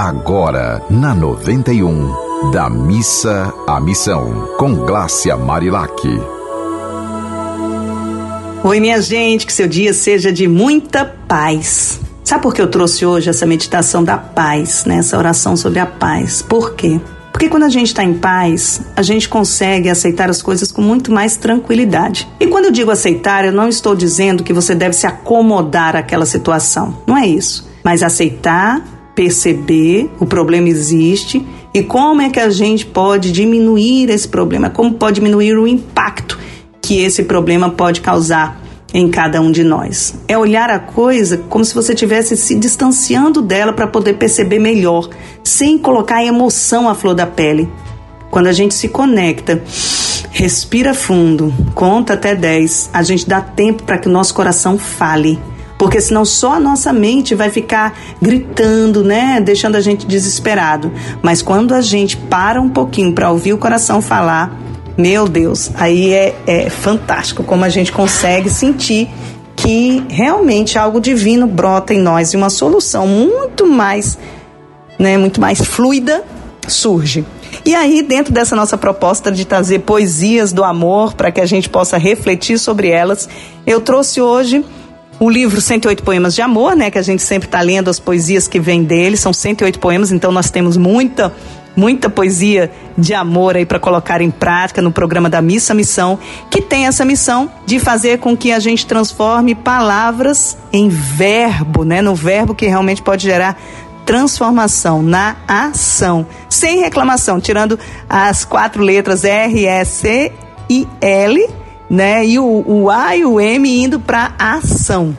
Agora, na 91, da missa à missão, com Glácia Marilac. Oi, minha gente, que seu dia seja de muita paz. Sabe por que eu trouxe hoje essa meditação da paz, né? essa oração sobre a paz? Por quê? Porque quando a gente está em paz, a gente consegue aceitar as coisas com muito mais tranquilidade. E quando eu digo aceitar, eu não estou dizendo que você deve se acomodar àquela situação. Não é isso. Mas aceitar, perceber o problema existe e como é que a gente pode diminuir esse problema, como pode diminuir o impacto que esse problema pode causar em cada um de nós. É olhar a coisa como se você estivesse se distanciando dela para poder perceber melhor, sem colocar a emoção à flor da pele. Quando a gente se conecta, respira fundo, conta até 10, a gente dá tempo para que o nosso coração fale. Porque senão só a nossa mente vai ficar gritando, né? Deixando a gente desesperado. Mas quando a gente para um pouquinho para ouvir o coração falar, meu Deus, aí é, é fantástico como a gente consegue sentir que realmente algo divino brota em nós e uma solução muito mais, né, muito mais fluida surge. E aí, dentro dessa nossa proposta de trazer poesias do amor para que a gente possa refletir sobre elas, eu trouxe hoje o livro 108 Poemas de Amor, né, que a gente sempre está lendo as poesias que vêm dele, são 108 poemas, então nós temos muita muita poesia de amor aí para colocar em prática no programa da Missa Missão, que tem essa missão de fazer com que a gente transforme palavras em verbo, né? No verbo que realmente pode gerar transformação na ação, sem reclamação, tirando as quatro letras R, E, C e L, né? E o, o A e o M indo para ação.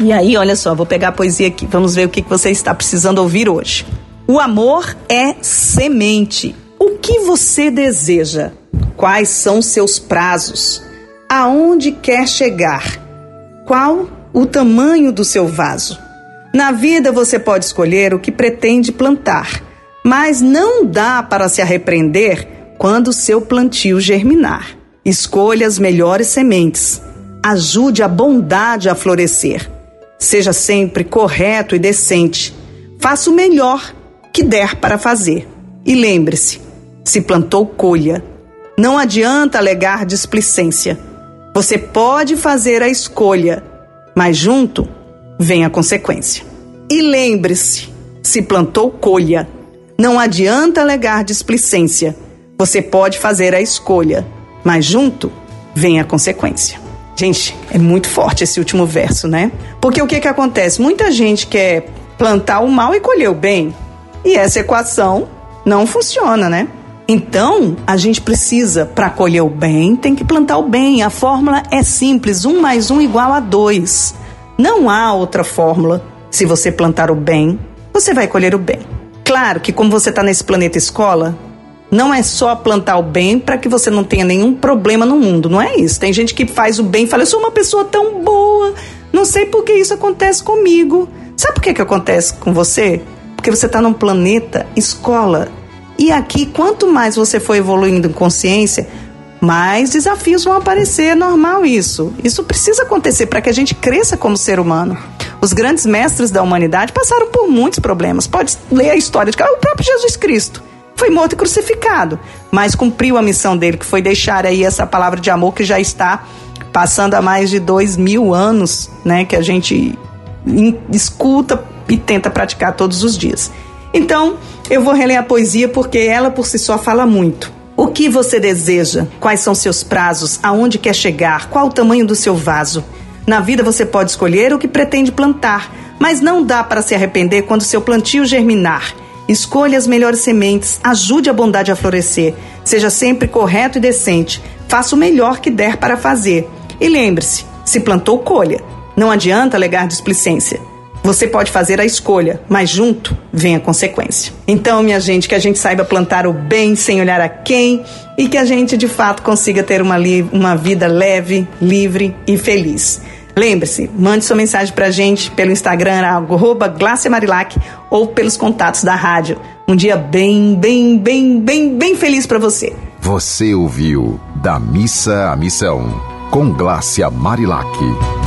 E aí, olha só, vou pegar a poesia aqui, vamos ver o que você está precisando ouvir hoje. O amor é semente. O que você deseja? Quais são seus prazos? Aonde quer chegar? Qual o tamanho do seu vaso? Na vida você pode escolher o que pretende plantar, mas não dá para se arrepender quando seu plantio germinar. Escolha as melhores sementes. Ajude a bondade a florescer. Seja sempre correto e decente. Faça o melhor que der para fazer. E lembre-se: se plantou, colha. Não adianta alegar displicência. Você pode fazer a escolha, mas junto vem a consequência. E lembre-se: se plantou, colha. Não adianta alegar displicência. Você pode fazer a escolha, mas junto vem a consequência. Gente, é muito forte esse último verso, né? Porque o que, que acontece? Muita gente quer plantar o mal e colher o bem. E essa equação não funciona, né? Então, a gente precisa, para colher o bem, tem que plantar o bem. A fórmula é simples: um mais um igual a dois. Não há outra fórmula. Se você plantar o bem, você vai colher o bem. Claro que, como você está nesse planeta escola, não é só plantar o bem para que você não tenha nenhum problema no mundo. Não é isso. Tem gente que faz o bem e fala: Eu sou uma pessoa tão boa, não sei por que isso acontece comigo. Sabe por que, que acontece com você? porque você está num planeta escola. E aqui, quanto mais você for evoluindo em consciência, mais desafios vão aparecer. É normal isso. Isso precisa acontecer para que a gente cresça como ser humano. Os grandes mestres da humanidade passaram por muitos problemas. Pode ler a história de o próprio Jesus Cristo. Foi morto e crucificado, mas cumpriu a missão dele, que foi deixar aí essa palavra de amor que já está passando há mais de dois mil anos, né? Que a gente escuta e tenta praticar todos os dias. Então, eu vou reler a poesia porque ela por si só fala muito. O que você deseja? Quais são seus prazos? Aonde quer chegar? Qual o tamanho do seu vaso? Na vida você pode escolher o que pretende plantar, mas não dá para se arrepender quando seu plantio germinar. Escolha as melhores sementes, ajude a bondade a florescer. Seja sempre correto e decente. Faça o melhor que der para fazer. E lembre-se: se plantou, colha. Não adianta alegar displicência. Você pode fazer a escolha, mas junto vem a consequência. Então, minha gente, que a gente saiba plantar o bem sem olhar a quem e que a gente de fato consiga ter uma, uma vida leve, livre e feliz. Lembre-se, mande sua mensagem pra gente pelo Instagram, arroba Marilac, ou pelos contatos da rádio. Um dia bem, bem, bem, bem, bem feliz para você. Você ouviu Da Missa à Missão, com Glácia Marilac.